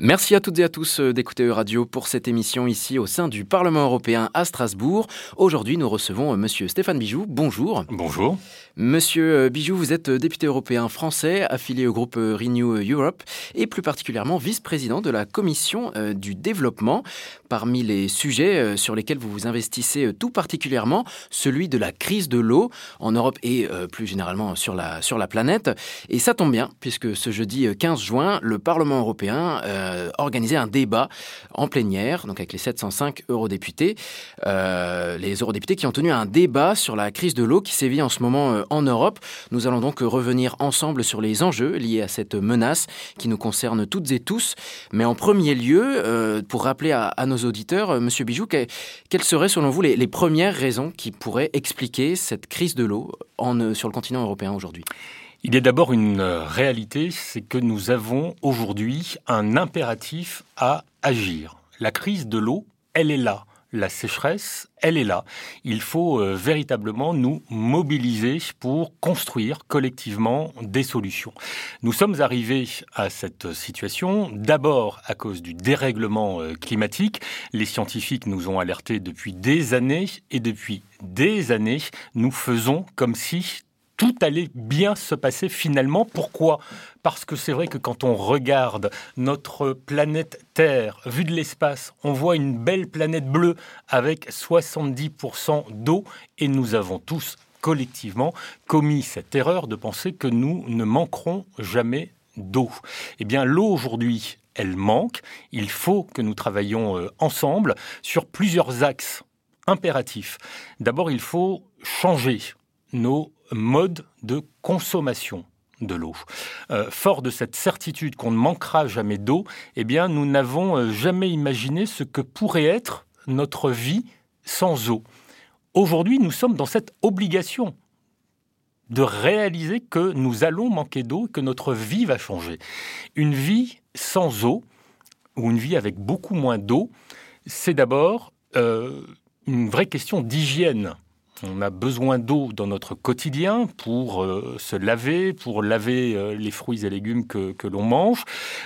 Merci à toutes et à tous euh, d'écouter Euradio pour cette émission ici au sein du Parlement européen à Strasbourg. Aujourd'hui, nous recevons euh, Monsieur Stéphane Bijoux. Bonjour. Bonjour. Monsieur euh, Bijoux, vous êtes député européen français, affilié au groupe Renew Europe et plus particulièrement vice-président de la Commission du développement. Parmi les sujets sur lesquels vous vous investissez tout particulièrement, celui de la crise de l'eau en Europe et plus généralement sur la, sur la planète. Et ça tombe bien, puisque ce jeudi 15 juin, le Parlement européen euh, organiser un débat en plénière, donc avec les 705 eurodéputés, euh, les eurodéputés qui ont tenu un débat sur la crise de l'eau qui sévit en ce moment euh, en Europe. Nous allons donc revenir ensemble sur les enjeux liés à cette menace qui nous concerne toutes et tous. Mais en premier lieu, pour rappeler à, nos auditeurs, Monsieur Bijou, quelles seraient selon vous les, premières raisons qui pourraient expliquer cette crise de l'eau sur le continent européen aujourd'hui? Il y a d'abord une euh, réalité, c'est que nous avons aujourd'hui un impératif à agir. La crise de l'eau, elle est là. La sécheresse, elle est là. Il faut euh, véritablement nous mobiliser pour construire collectivement des solutions. Nous sommes arrivés à cette situation d'abord à cause du dérèglement euh, climatique. Les scientifiques nous ont alertés depuis des années et depuis des années, nous faisons comme si tout allait bien se passer finalement. Pourquoi? Parce que c'est vrai que quand on regarde notre planète Terre, vue de l'espace, on voit une belle planète bleue avec 70% d'eau et nous avons tous collectivement commis cette erreur de penser que nous ne manquerons jamais d'eau. Eh bien, l'eau aujourd'hui, elle manque. Il faut que nous travaillions euh, ensemble sur plusieurs axes impératifs. D'abord, il faut changer nos modes de consommation de l'eau. Euh, fort de cette certitude qu'on ne manquera jamais d'eau, eh bien, nous n'avons euh, jamais imaginé ce que pourrait être notre vie sans eau. Aujourd'hui, nous sommes dans cette obligation de réaliser que nous allons manquer d'eau et que notre vie va changer. Une vie sans eau, ou une vie avec beaucoup moins d'eau, c'est d'abord euh, une vraie question d'hygiène. On a besoin d'eau dans notre quotidien pour euh, se laver, pour laver euh, les fruits et légumes que, l'on mange.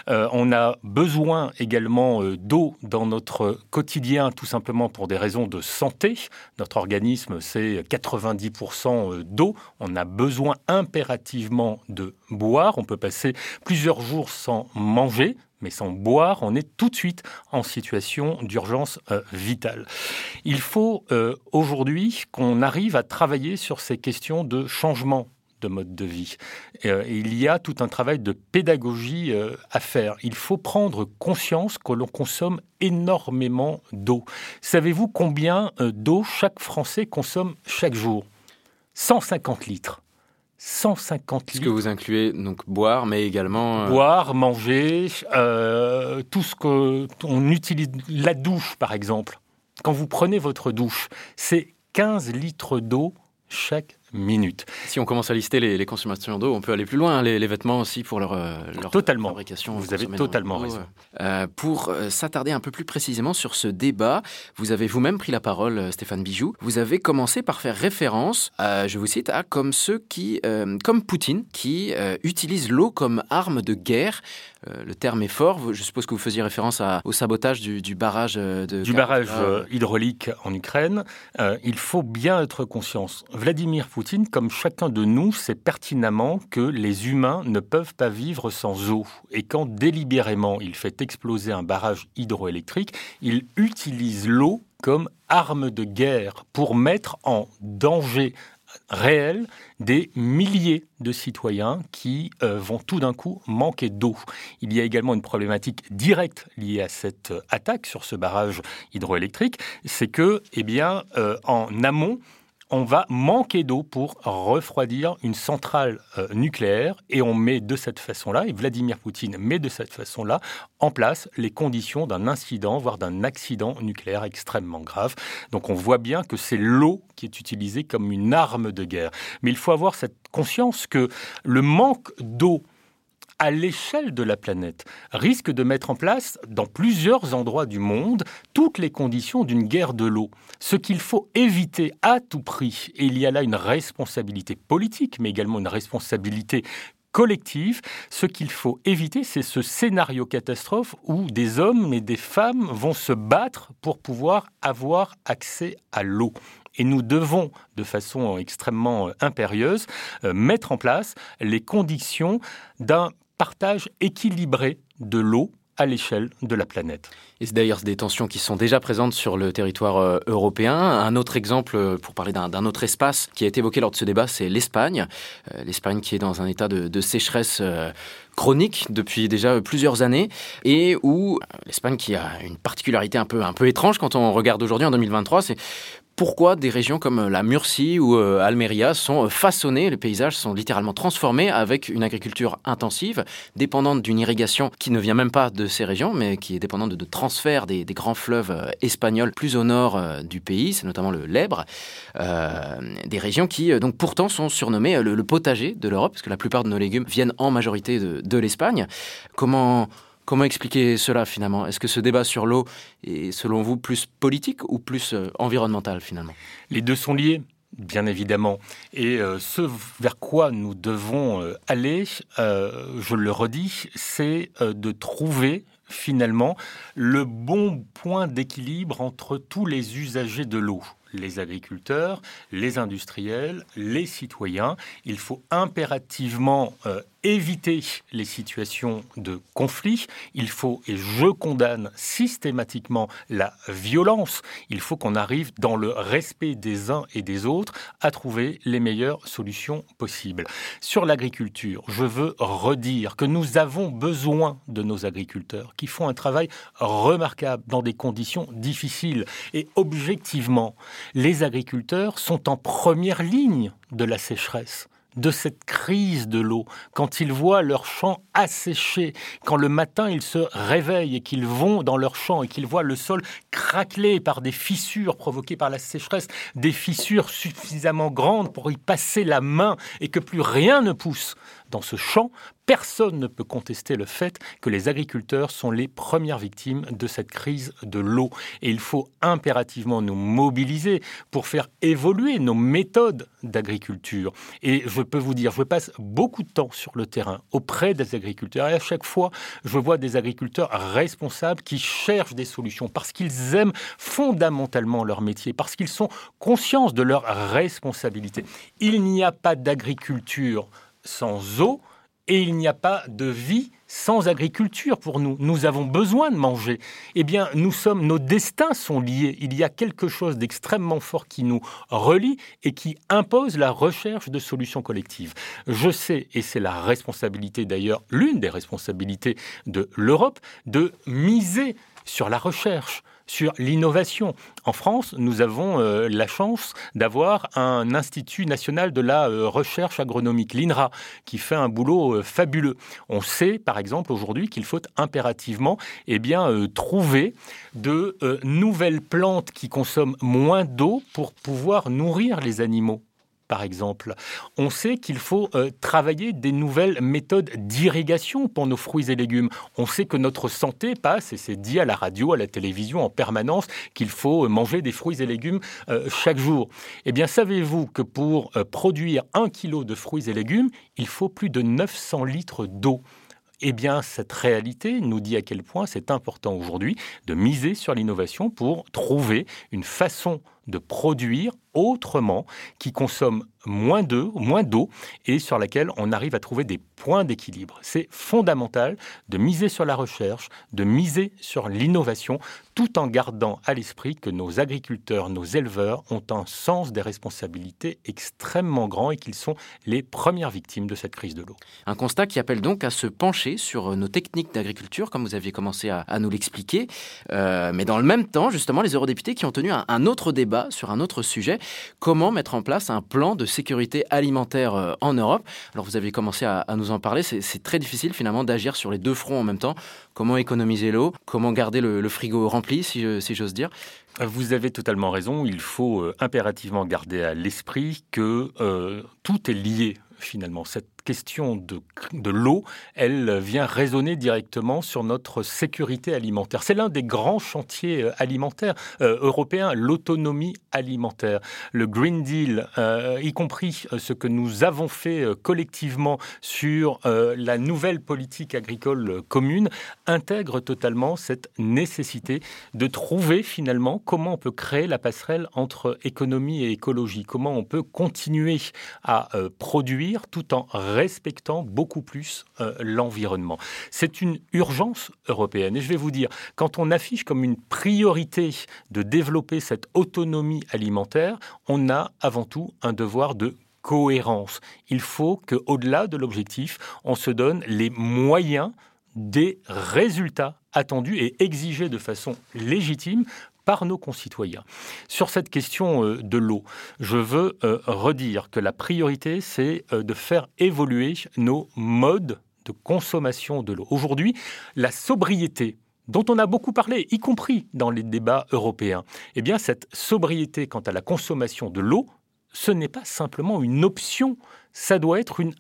Euh, on a besoin également d'eau dans notre quotidien tout simplement pour des raisons de santé. Notre organisme, c'est 90% d'eau. On a besoin impérativement de boire. On peut passer plusieurs jours sans manger mais sans boire, on est tout de suite en situation d'urgence euh, vitale. Il faut euh, aujourd'hui qu'on arrive à travailler sur ces questions de changement de mode de vie. Euh, il y a tout un travail de pédagogie à faire. Il faut prendre conscience que l'on consomme énormément d'eau. Savez-vous combien d'eau chaque Français consomme chaque jour? 150 litres. 150 litres. Ce que vous incluez donc boire, mais également euh, boire, manger, euh, tout ce que on utilise, la douche par exemple. Quand vous prenez votre douche, c'est 15 litres d'eau chaque Si on commence à lister les, consommations d'eau, on peut aller plus loin. Hein, les, vêtements aussi pour leur, euh, leur totalement. fabrication. Vous avez totalement raison. Euh, pour euh, s'attarder un peu plus précisément sur ce débat, vous avez vous-même pris la parole, Stéphane Bijoux. Vous avez commencé par faire référence, je vous cite, à comme ceux qui, comme Poutine, qui utilisent l'eau comme arme de guerre. le terme est fort. Je suppose que vous faisiez référence au sabotage du, barrage de du barrage hydraulique en Ukraine. il faut bien être conscience. Vladimir Poutine comme chacun de nous, sait pertinemment que les humains ne peuvent pas vivre sans eau. Et quand délibérément il fait exploser un barrage hydroélectrique, il utilise l'eau comme arme de guerre pour mettre en danger réel des milliers de citoyens qui euh, vont tout d'un coup manquer d'eau. Il y a également une problématique directe liée à cette attaque sur ce barrage hydroélectrique, c'est que, eh bien, euh, en amont, on va manquer d'eau pour refroidir une centrale euh, nucléaire et on met de cette façon-là, et Vladimir Poutine met de cette façon-là en place les conditions d'un incident, voire d'un accident nucléaire extrêmement grave. Donc on voit bien que c'est l'eau qui est utilisée comme une arme de guerre. Mais il faut avoir cette conscience que le manque d'eau à l'échelle de la planète, risque de mettre en place dans plusieurs endroits du monde toutes les conditions d'une guerre de l'eau. Ce qu'il faut éviter à tout prix, et il y a là une responsabilité politique, mais également une responsabilité collective. Ce qu'il faut éviter, c'est ce scénario catastrophe où des hommes et des femmes vont se battre pour pouvoir avoir accès à l'eau. Et nous devons, de façon extrêmement impérieuse, euh, mettre en place les conditions d'un partage équilibré de l'eau à l'échelle de la planète. Et c'est d'ailleurs des tensions qui sont déjà présentes sur le territoire euh, européen. Un autre exemple, euh, pour parler d'un autre espace qui a été évoqué lors de ce débat, c'est l'Espagne. Euh, L'Espagne qui est dans un état de, sécheresse chronique depuis déjà plusieurs années et où l'Espagne qui a une particularité un peu, un peu étrange quand on regarde aujourd'hui en 2023, c'est pourquoi des régions comme la Murcie ou euh, Almeria sont euh, façonnées, les paysages sont littéralement transformés avec une agriculture intensive, dépendante d'une irrigation qui ne vient même pas de ces régions, mais qui est dépendante de, transfert des, grands fleuves euh, espagnols plus au nord du pays, c'est notamment le Lèbre, des régions qui donc pourtant sont surnommées le, potager de l'Europe, parce que la plupart de nos légumes viennent en majorité de, de l'Espagne. Comment Comment expliquer cela finalement? Est-ce que ce débat sur l'eau est selon vous plus politique ou plus euh, environnemental finalement? Les deux sont liés. Bien évidemment. Et euh, ce vers quoi nous devons euh, aller, je le redis, c'est de trouver finalement le bon point d'équilibre entre tous les usagers de l'eau les agriculteurs, les industriels, les citoyens. Il faut impérativement éviter les situations de conflit. Il faut, et je condamne systématiquement la violence, il faut qu'on arrive dans le respect des uns et des autres à trouver les meilleures solutions possibles. Sur l'agriculture, je veux redire que nous avons besoin de nos agriculteurs qui font un travail remarquable dans des conditions difficiles. Et objectivement, les agriculteurs sont en première ligne de la sécheresse de cette crise de l'eau, quand ils voient leurs champs asséchés, quand le matin ils se réveillent et qu'ils vont dans leurs champs et qu'ils voient le sol craquelé par des fissures provoquées par la sécheresse, des fissures suffisamment grandes pour y passer la main et que plus rien ne pousse dans ce champ, personne ne peut contester le fait que les agriculteurs sont les premières victimes de cette crise de l'eau. Et il faut impérativement nous mobiliser pour faire évoluer nos méthodes d'agriculture. Et je peux vous dire, je passe beaucoup de temps sur le terrain auprès des agriculteurs. Et à chaque fois, je vois des agriculteurs responsables qui cherchent des solutions parce qu'ils aiment fondamentalement leur métier, parce qu'ils sont conscients de leurs responsabilités. Il n'y a pas d'agriculture sans eau et il n'y a pas de vie sans agriculture pour nous. Nous avons besoin de manger. Eh bien, nous sommes, nos destins sont liés. Il y a quelque chose d'extrêmement fort qui nous relie et qui impose la recherche de solutions collectives. Je sais, et c'est la responsabilité d'ailleurs, l'une des responsabilités de l'Europe, de miser sur la recherche sur l'innovation. En France, nous avons euh, la chance d'avoir un Institut national de la euh, recherche agronomique, l'INRA, qui fait un boulot euh, fabuleux. On sait, par exemple, aujourd'hui qu'il faut impérativement eh bien, trouver de nouvelles plantes qui consomment moins d'eau pour pouvoir nourrir les animaux par exemple. On sait qu'il faut euh, travailler des nouvelles méthodes d'irrigation pour nos fruits et légumes. On sait que notre santé passe, et c'est dit à la radio, à la télévision en permanence, qu'il faut euh, manger des fruits et légumes euh, chaque jour. Eh bien, savez-vous que pour produire un kilo de fruits et légumes, il faut plus de 900 litres d'eau? Eh bien, cette réalité nous dit à quel point c'est important aujourd'hui de miser sur l'innovation pour trouver une façon de produire autrement, qui consomme moins d'eau, moins d'eau, et sur laquelle on arrive à trouver des points d'équilibre. C'est fondamental de miser sur la recherche, de miser sur l'innovation, tout en gardant à l'esprit que nos agriculteurs, nos éleveurs ont un sens des responsabilités extrêmement grand et qu'ils sont les premières victimes de cette crise de l'eau. Un constat qui appelle donc à se pencher sur nos techniques d'agriculture, comme vous aviez commencé à, nous l'expliquer, euh, mais dans le même temps, justement, les eurodéputés qui ont tenu un autre débat sur un autre sujet, comment mettre en place un plan de sécurité alimentaire euh, en Europe? Alors vous avez commencé à, nous en parler, c'est très difficile finalement d'agir sur les deux fronts en même temps. Comment économiser l'eau, comment garder le, frigo rempli, si, j'ose dire? Vous avez totalement raison, il faut euh, impérativement garder à l'esprit que euh, tout est lié finalement. Question de, de l'eau, elle vient résonner directement sur notre sécurité alimentaire. C'est l'un des grands chantiers euh, alimentaires euh, européens, l'autonomie alimentaire. Le Green Deal, euh, y compris ce que nous avons fait collectivement sur la nouvelle politique agricole commune, intègre totalement cette nécessité de trouver finalement comment on peut créer la passerelle entre économie et écologie, comment on peut continuer à produire tout en respectant beaucoup plus euh, l'environnement. C'est une urgence européenne. Et je vais vous dire, quand on affiche comme une priorité de développer cette autonomie alimentaire, on a avant tout un devoir de cohérence. Il faut qu'au-delà de l'objectif, on se donne les moyens des résultats attendus et exigés de façon légitime par nos concitoyens. Sur cette question euh, de l'eau, je veux euh, redire que la priorité, c'est euh, de faire évoluer nos modes de consommation de l'eau. Aujourd'hui, la sobriété dont on a beaucoup parlé, y compris dans les débats européens, eh bien cette sobriété quant à la consommation de l'eau, ce n'est pas simplement une option, ça doit être une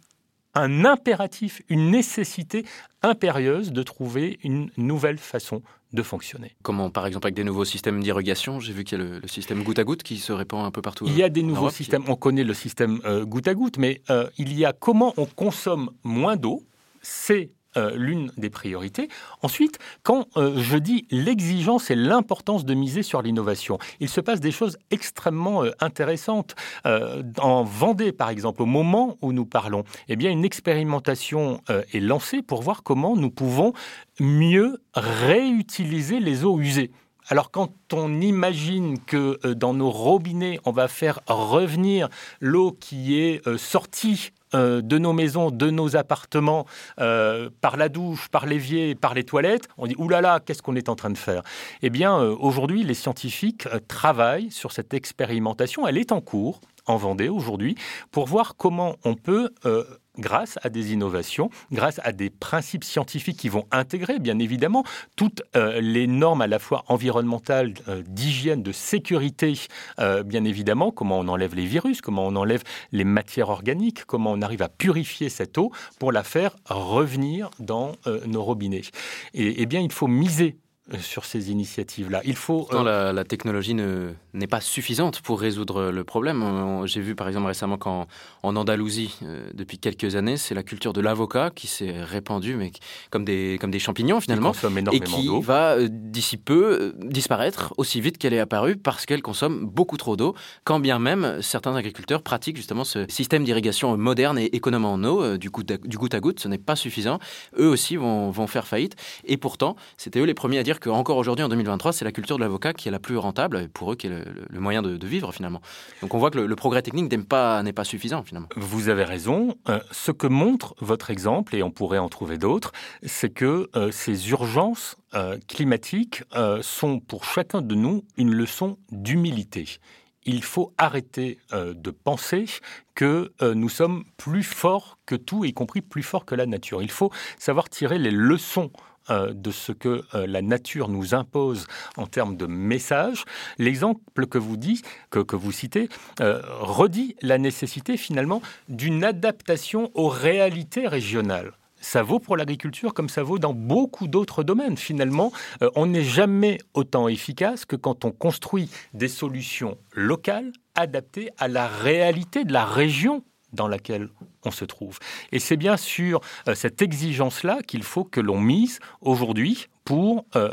un impératif, une nécessité impérieuse de trouver une nouvelle façon de fonctionner. Comment, par exemple, avec des nouveaux systèmes d'irrigation J'ai vu qu'il y a le, système goutte à goutte qui se répand un peu partout. Il y a des nouveaux systèmes, on connaît le système euh, goutte à goutte, mais euh, il y a comment on consomme moins d'eau. C'est euh, l'une des priorités. Ensuite, quand euh, je dis l'exigence et l'importance de miser sur l'innovation, il se passe des choses extrêmement euh, intéressantes. en Vendée, par exemple, au moment où nous parlons, eh bien, une expérimentation est lancée pour voir comment nous pouvons mieux réutiliser les eaux usées. Alors quand on imagine que dans nos robinets, on va faire revenir l'eau qui est sortie euh, de nos maisons, de nos appartements, euh, par la douche, par l'évier, par les toilettes, on dit oulala, là là, qu'est-ce qu'on est en train de faire? Eh bien, euh, aujourd'hui, les scientifiques travaillent sur cette expérimentation. Elle est en cours en Vendée aujourd'hui pour voir comment on peut grâce à des innovations, grâce à des principes scientifiques qui vont intégrer, bien évidemment, toutes euh, les normes à la fois environnementales, euh, d'hygiène, de sécurité, euh, bien évidemment, comment on enlève les virus, comment on enlève les matières organiques, comment on arrive à purifier cette eau pour la faire revenir dans nos robinets. Et, eh bien, il faut miser sur ces initiatives-là. Il faut. la, la, technologie n'est pas suffisante pour résoudre le problème. J'ai vu par exemple récemment qu'en en Andalousie, euh, depuis quelques années, c'est la culture de l'avocat qui s'est répandue, mais comme des, comme des champignons finalement, et qui va euh, d'ici peu euh, disparaître aussi vite qu'elle est apparue parce qu'elle consomme beaucoup trop d'eau, quand bien même certains agriculteurs pratiquent justement ce système d'irrigation moderne et économe en eau, du, coup, du goutte à goutte, ce n'est pas suffisant. Eux aussi vont, vont faire faillite, et pourtant, c'était eux les premiers à dire qu'encore aujourd'hui, en 2023, c'est la culture de l'avocat qui est la plus rentable, pour eux, qui est le, moyen de, vivre finalement. Donc on voit que le, progrès technique n'est pas, pas suffisant finalement. Vous avez raison. Euh, ce que montre votre exemple, et on pourrait en trouver d'autres, c'est que euh, ces urgences euh, climatiques sont pour chacun de nous une leçon d'humilité il faut arrêter de penser que nous sommes plus forts que tout, y compris plus forts que la nature. Il faut savoir tirer les leçons euh, de ce que euh, la nature nous impose en termes de messages. L'exemple que vous dites, que, vous citez, euh, redit la nécessité finalement d'une adaptation aux réalités régionales ça vaut pour l'agriculture comme ça vaut dans beaucoup d'autres domaines. Finalement, on n'est jamais autant efficace que quand on construit des solutions locales adaptées à la réalité de la région dans laquelle on se trouve. Et c'est bien sur euh, cette exigence-là qu'il faut que l'on mise aujourd'hui pour euh,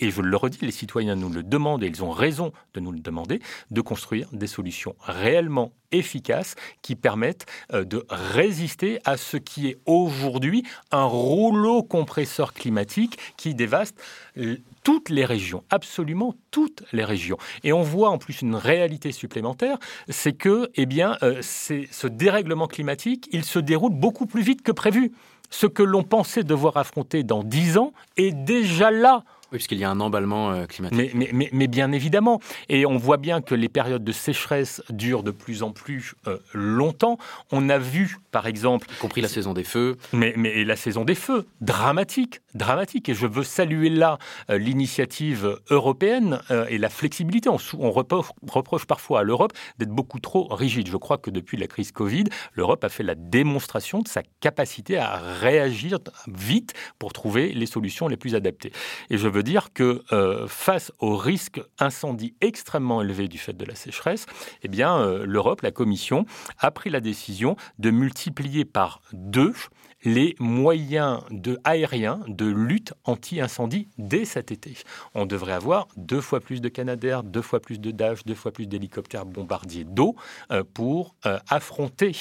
et je le redis, les citoyens nous le demandent et ils ont raison de nous le demander, de construire des solutions réellement efficaces qui permettent euh, de résister à ce qui est aujourd'hui un rouleau compresseur climatique qui dévaste euh, toutes les régions, absolument toutes les régions. Et on voit en plus une réalité supplémentaire, c'est que eh bien, euh, ce dérèglement climatique, il se déroule beaucoup plus vite que prévu. Ce que l'on pensait devoir affronter dans dix ans est déjà là Oui, puisqu'il y a un emballement climatique. Mais, bien évidemment. Et on voit bien que les périodes de sécheresse durent de plus en plus longtemps. On a vu, par exemple... Y compris la saison des feux. Mais, mais la saison des feux, dramatique, dramatique. Et je veux saluer là l'initiative européenne et la flexibilité. On, on reproche parfois à l'Europe d'être beaucoup trop rigide. Je crois que depuis la crise Covid, l'Europe a fait la démonstration de sa capacité à réagir vite pour trouver les solutions les plus adaptées. Et je veux dire que euh, face au risque incendie extrêmement élevé du fait de la sécheresse, eh euh, l'Europe, la Commission, a pris la décision de multiplier par deux les moyens de, aériens de lutte anti-incendie dès cet été. On devrait avoir deux fois plus de Canadair, deux fois plus de Dash, deux fois plus d'hélicoptères bombardiers d'eau euh, pour affronter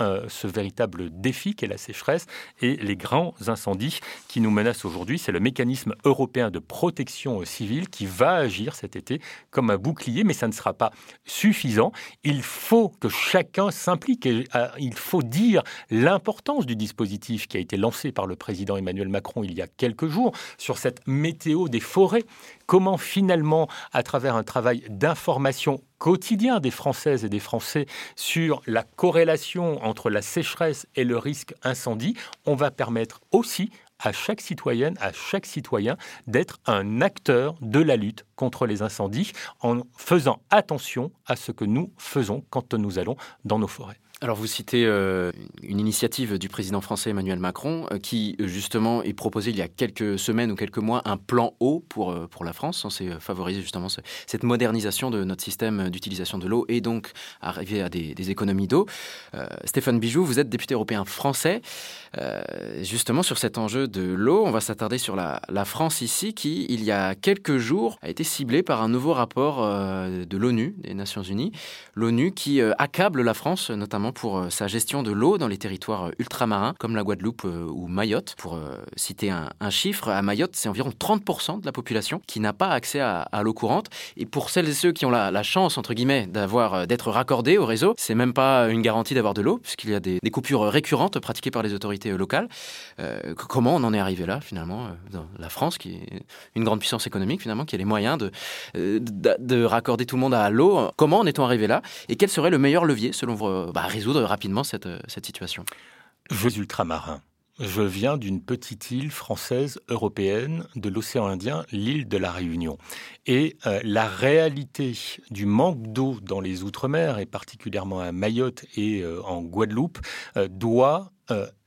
euh, ce véritable défi qu'est la sécheresse et les grands incendies qui nous menacent aujourd'hui. C'est le mécanisme européen de protection civile qui va agir cet été comme un bouclier, mais ça ne sera pas suffisant. Il faut que chacun s'implique et euh, il faut dire l'importance du dispositif qui a été lancé par le président Emmanuel Macron il y a quelques jours sur cette météo des forêts comment finalement, à travers un travail d'information quotidien des Françaises et des Français sur la corrélation entre la sécheresse et le risque incendie, on va permettre aussi à chaque citoyenne, à chaque citoyen d'être un acteur de la lutte contre les incendies en faisant attention à ce que nous faisons quand nous allons dans nos forêts. Alors vous citez euh, une initiative du président français Emmanuel Macron euh, qui justement est proposé il y a quelques semaines ou quelques mois un plan eau pour, euh, pour la France censé favoriser justement cette modernisation de notre système d'utilisation de l'eau et donc arriver à des, économies d'eau. Stéphane Bijoux, vous êtes député européen français. justement sur cet enjeu de l'eau, on va s'attarder sur la, la, France ici qui il y a quelques jours a été ciblée par un nouveau rapport de l'ONU, des Nations Unies. L'ONU qui accable la France notamment pour euh, sa gestion de l'eau dans les territoires euh, ultramarins comme la Guadeloupe euh, ou Mayotte. Pour citer un, chiffre, à Mayotte, c'est environ 30% de la population qui n'a pas accès à, l'eau courante. Et pour celles et ceux qui ont la, chance, entre guillemets, d'avoir d'être raccordés au réseau, c'est même pas une garantie d'avoir de l'eau, puisqu'il y a des, coupures récurrentes pratiquées par les autorités locales. comment on en est arrivé là, finalement, dans la France, qui est une grande puissance économique, finalement, qui a les moyens de, de, raccorder tout le monde à l'eau? Comment en est-on arrivé là? Et quel serait le meilleur levier, selon vous bah, résoudre rapidement cette, euh, situation Je suis ultramarin. Je viens d'une petite île française européenne de l'océan Indien, l'île de la Réunion. Et euh, la réalité du manque d'eau dans les Outre-mer, et particulièrement à Mayotte et euh, en Guadeloupe, doit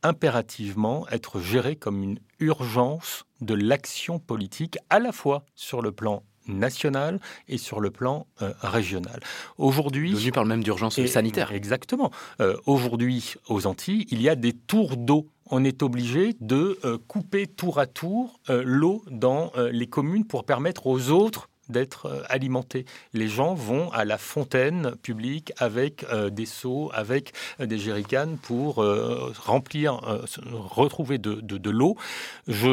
impérativement être gérée comme une urgence de l'action politique, à la fois sur le plan national et sur le plan euh, régional. Aujourd'hui, l'ONU parle même d'urgence sanitaire. Exactement. Euh, aujourd'hui, aux Antilles, il y a des tours d'eau on est obligé de euh, couper tour à tour l'eau dans les communes pour permettre aux autres d'être euh, alimentés. Les gens vont à la fontaine publique avec euh, des seaux, avec euh, des jerrycans pour remplir, retrouver de, l'eau. Je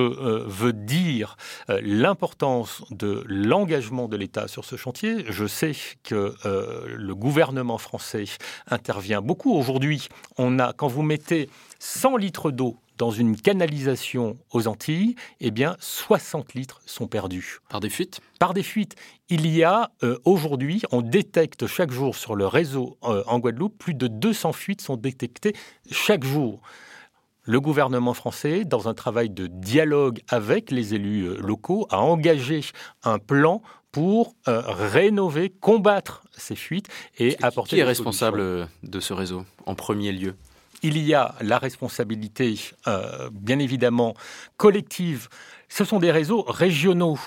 veux dire l'importance de l'engagement de l'État sur ce chantier. Je sais que le gouvernement français intervient beaucoup. Aujourd'hui, on a, quand vous mettez 100 litres d'eau dans une canalisation aux Antilles, eh bien, 60 litres sont perdus. Par des fuites? Par des fuites. Il y a euh, aujourd'hui, on détecte chaque jour sur le réseau euh, en Guadeloupe, plus de 200 fuites sont détectées chaque jour. Le gouvernement français, dans un travail de dialogue avec les élus euh, locaux, a engagé un plan pour rénover, combattre ces fuites et apporter. Qui est responsable de ce réseau en premier lieu? Il y a la responsabilité, euh, bien évidemment, collective. Ce sont des réseaux régionaux.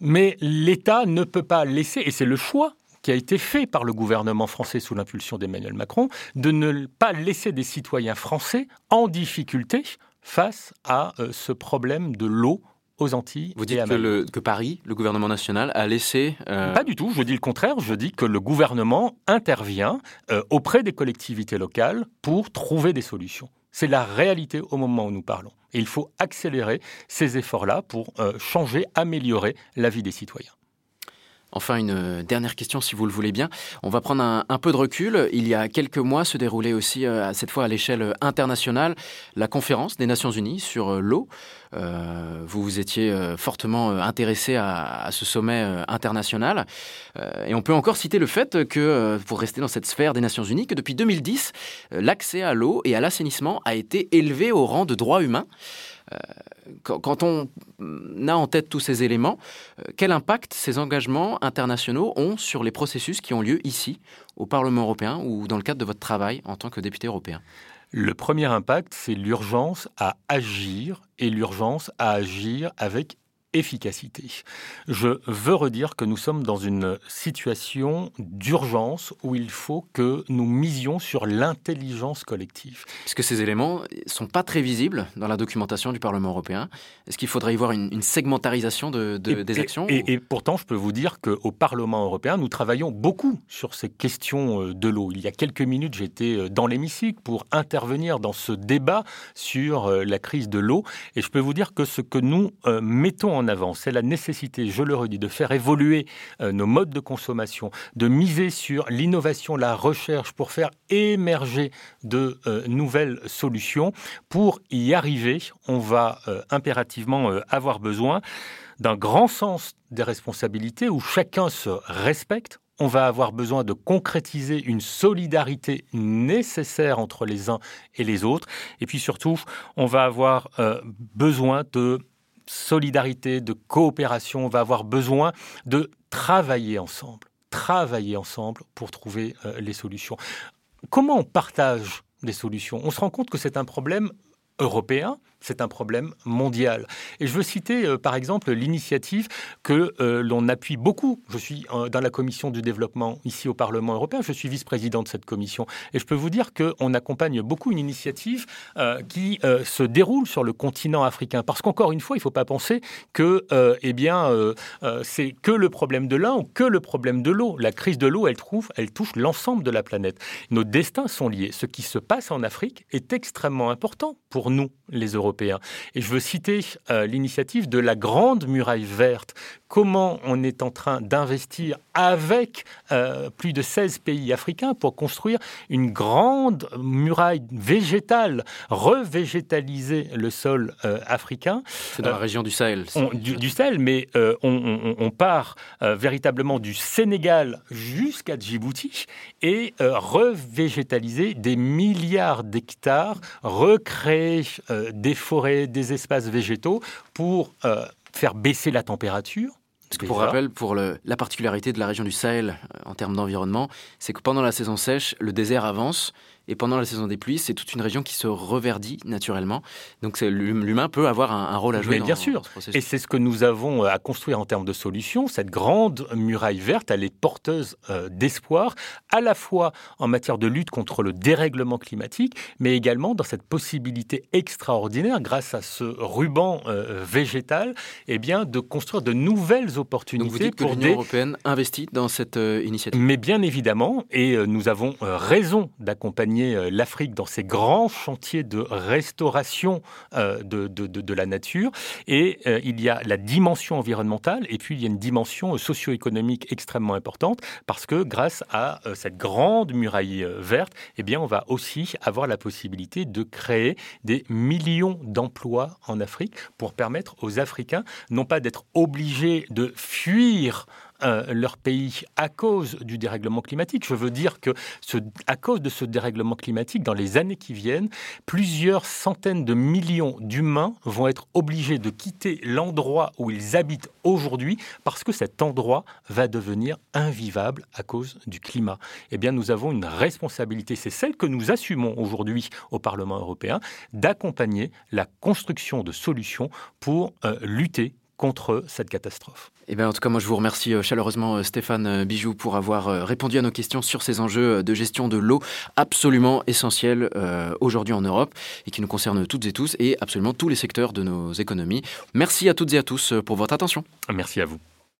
Mais l'État ne peut pas laisser, et c'est le choix qui a été fait par le gouvernement français sous l'impulsion d'Emmanuel Macron, de ne pas laisser des citoyens français en difficulté face à euh, ce problème de l'eau aux Antilles. Vous dites que, Paris, le gouvernement national, a laissé... Euh, Pas du tout, je dis le contraire, je dis que le gouvernement intervient euh, auprès des collectivités locales pour trouver des solutions. C'est la réalité au moment où nous parlons. Et il faut accélérer ces efforts-là pour euh, changer, améliorer la vie des citoyens. Enfin, une dernière question, si vous le voulez bien. On va prendre un, peu de recul. Il y a quelques mois se déroulait aussi, euh, cette fois à l'échelle internationale, la conférence des Nations Unies sur euh, vous vous étiez fortement intéressé à, ce sommet international. et on peut encore citer le fait que, pour rester dans cette sphère des Nations Unies, que depuis 2010, l'accès à l'eau et à l'assainissement a été élevé au rang de droit humain. quand on a en tête tous ces éléments, quel impact ces engagements internationaux ont sur les processus qui ont lieu ici, au Parlement européen, ou dans le cadre de votre travail en tant que député européen? Le premier impact, c'est l'urgence à agir et l'urgence à agir avec efficacité. Je veux redire que nous sommes dans une situation d'urgence où il faut que nous misions sur l'intelligence collective. Est-ce que ces éléments ne sont pas très visibles dans la documentation du Parlement européen Est-ce qu'il faudrait y voir une, segmentarisation de, des actions et, pourtant, je peux vous dire qu'au Parlement européen, nous travaillons beaucoup sur ces questions euh, de l'eau. Il y a quelques minutes, j'étais euh, dans l'hémicycle pour intervenir dans ce débat sur euh, la crise de l'eau. Et je peux vous dire que ce que nous mettons en avant, c'est la nécessité, je le redis, de faire évoluer euh, nos modes de consommation, de miser sur l'innovation, la recherche pour faire émerger de euh, nouvelles solutions. Pour y arriver, on va euh, impérativement avoir besoin d'un grand sens des responsabilités où chacun se respecte, on va avoir besoin de concrétiser une solidarité nécessaire entre les uns et les autres. Et puis surtout, on va avoir besoin de solidarité, de coopération. On va avoir besoin de travailler ensemble, travailler ensemble pour trouver euh, les solutions. Comment on partage les solutions? On se rend compte que c'est un problème européen, c'est un problème mondial. Et je veux citer euh, par exemple l'initiative que euh, l'on appuie beaucoup. Je suis euh, dans la commission du développement ici au Parlement européen, je suis vice-président de cette commission. Et je peux vous dire qu'on accompagne beaucoup une initiative qui se déroule sur le continent africain. Parce qu'encore une fois, il ne faut pas penser que eh bien, c'est que le problème de l'un ou que le problème de l'eau. La crise de l'eau, elle, elle touche l'ensemble de la planète. Nos destins sont liés. Ce qui se passe en Afrique est extrêmement important pour nous, les Européens. Et je veux citer euh, l'initiative de la Grande Muraille Verte. Comment on est en train d'investir avec euh, plus de 16 pays africains pour construire une grande muraille végétale, revégétaliser le sol euh, africain. C'est dans la région du Sahel. du, Sahel, mais on, on, part véritablement du Sénégal jusqu'à Djibouti et revégétaliser des milliards d'hectares, recréer des forêts, des espaces végétaux pour euh, faire baisser la température. Parce que pour rappel, pour la particularité de la région du Sahel euh, en termes d'environnement, c'est que pendant la saison sèche, le désert avance et pendant la saison des pluies, c'est toute une région qui se reverdit naturellement. Donc l'humain peut avoir un, rôle à jouer. Mais bien sûr. et c'est ce que nous avons euh, à construire en termes de solutions. Cette grande muraille verte, elle est porteuse euh, d'espoir, à la fois en matière de lutte contre le dérèglement climatique, mais également dans cette possibilité extraordinaire, grâce à ce ruban euh, végétal, eh bien, de construire de nouvelles opportunités. Donc vous dites pour que l'Union européenne investit dans cette initiative. Mais bien évidemment, et nous avons raison d'accompagner euh, l'Afrique dans ses grands chantiers de restauration euh, de, de, la nature. Et euh, il y a la dimension environnementale et puis il y a une dimension socio-économique extrêmement importante parce que grâce à cette grande muraille verte, eh bien, on va aussi avoir la possibilité de créer des millions d'emplois en Afrique pour permettre aux Africains non pas d'être obligés de fuir euh, leur pays à cause du dérèglement climatique. Je veux dire que à cause de ce dérèglement climatique, dans les années qui viennent, plusieurs centaines de millions d'humains vont être obligés de quitter l'endroit où ils habitent aujourd'hui parce que cet endroit va devenir invivable à cause du climat. Eh bien, nous avons une responsabilité, c'est celle que nous assumons aujourd'hui au Parlement européen, d'accompagner la construction de solutions pour euh, lutter contre cette catastrophe. Eh bien, en tout cas, moi, je vous remercie euh, chaleureusement, euh, Stéphane euh, Bijoux, pour avoir répondu à nos questions sur ces enjeux de gestion de l'eau absolument essentiels aujourd'hui en Europe et qui nous concernent toutes et tous et absolument tous les secteurs de nos économies. Merci à toutes et à tous pour votre attention. Merci à vous.